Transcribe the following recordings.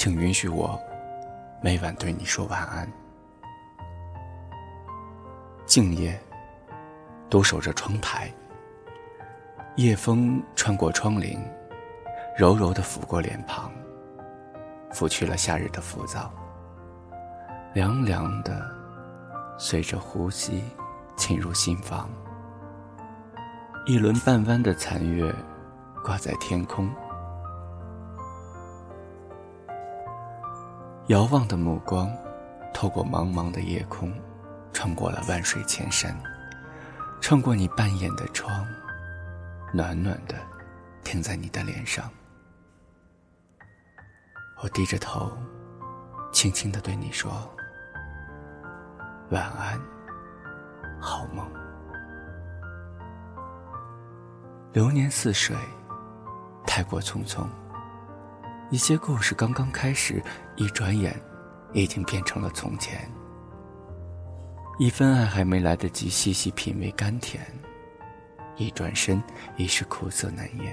请允许我每晚对你说晚安。静夜，独守着窗台，夜风穿过窗棂，柔柔的拂过脸庞，拂去了夏日的浮躁。凉凉的，随着呼吸侵入心房。一轮半弯的残月，挂在天空。遥望的目光，透过茫茫的夜空，穿过了万水千山，穿过你半掩的窗，暖暖的，停在你的脸上。我低着头，轻轻的对你说。晚安，好梦。流年似水，太过匆匆。一些故事刚刚开始，一转眼，已经变成了从前。一份爱还没来得及细细品味甘甜，一转身已是苦涩难言。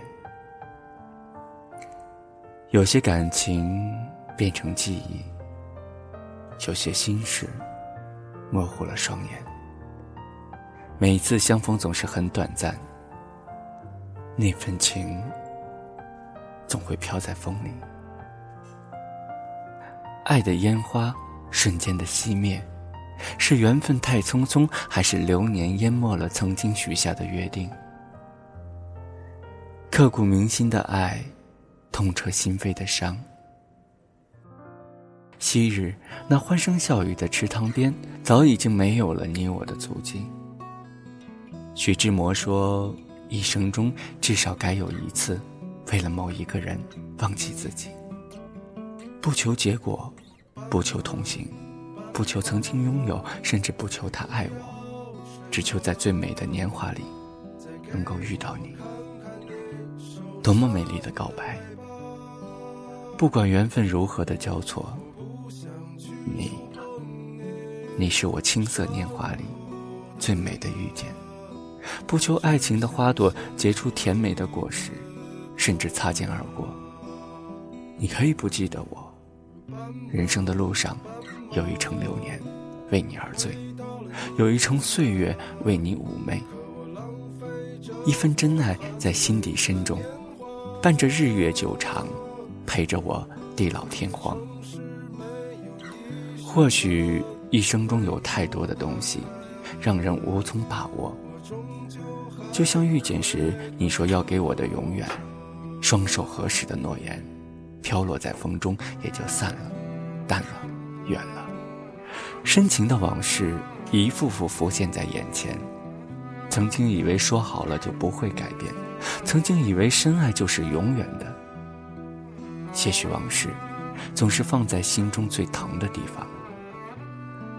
有些感情变成记忆，有些心事。模糊了双眼。每次相逢总是很短暂，那份情总会飘在风里。爱的烟花瞬间的熄灭，是缘分太匆匆，还是流年淹没了曾经许下的约定？刻骨铭心的爱，痛彻心扉的伤。昔日那欢声笑语的池塘边，早已经没有了你我的足迹。徐志摩说：“一生中至少该有一次，为了某一个人忘记自己。不求结果，不求同行，不求曾经拥有，甚至不求他爱我，只求在最美的年华里，能够遇到你。多么美丽的告白！不管缘分如何的交错。”你，你是我青涩年华里最美的遇见。不求爱情的花朵结出甜美的果实，甚至擦肩而过。你可以不记得我，人生的路上，有一程流年为你而醉，有一程岁月为你妩媚。一份真爱在心底深中，伴着日月久长，陪着我地老天荒。或许一生中有太多的东西，让人无从把握。就像遇见时你说要给我的永远，双手合十的诺言，飘落在风中也就散了，淡了，远了。深情的往事一幅幅浮现在眼前。曾经以为说好了就不会改变，曾经以为深爱就是永远的。些许往事，总是放在心中最疼的地方。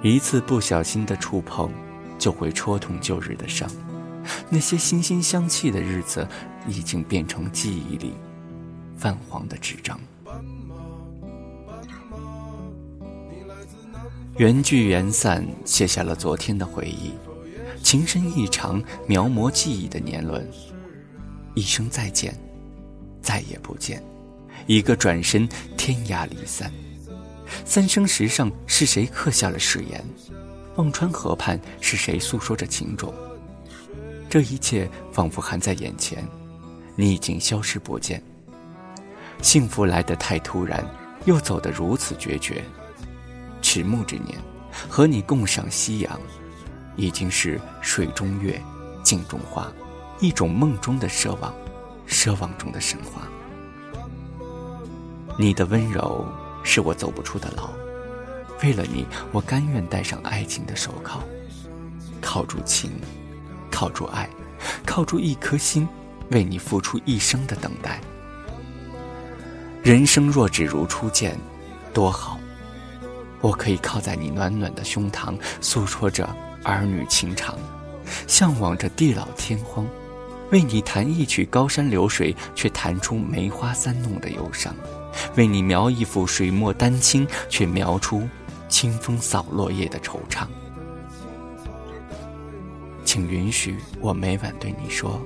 一次不小心的触碰，就会戳痛旧日的伤。那些惺惺相惜的日子，已经变成记忆里泛黄的纸张。缘聚缘散，写下了昨天的回忆。情深意长，描摹记忆的年轮。一声再见，再也不见。一个转身，天涯离散。三生石上是谁刻下了誓言？忘川河畔是谁诉说着情种？这一切仿佛还在眼前，你已经消失不见。幸福来得太突然，又走得如此决绝。迟暮之年，和你共赏夕阳，已经是水中月，镜中花，一种梦中的奢望，奢望中的神话。你的温柔。是我走不出的牢，为了你，我甘愿戴上爱情的手铐，铐住情，铐住爱，铐住一颗心，为你付出一生的等待。人生若只如初见，多好！我可以靠在你暖暖的胸膛，诉说着儿女情长，向往着地老天荒，为你弹一曲高山流水，却弹出梅花三弄的忧伤。为你描一幅水墨丹青，却描出清风扫落叶的惆怅。请允许我每晚对你说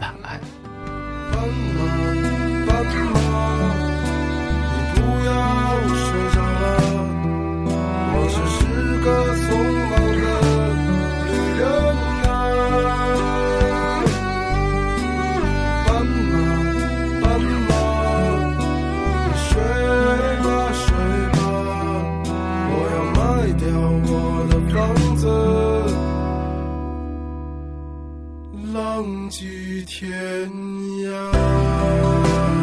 晚安。浪迹天涯。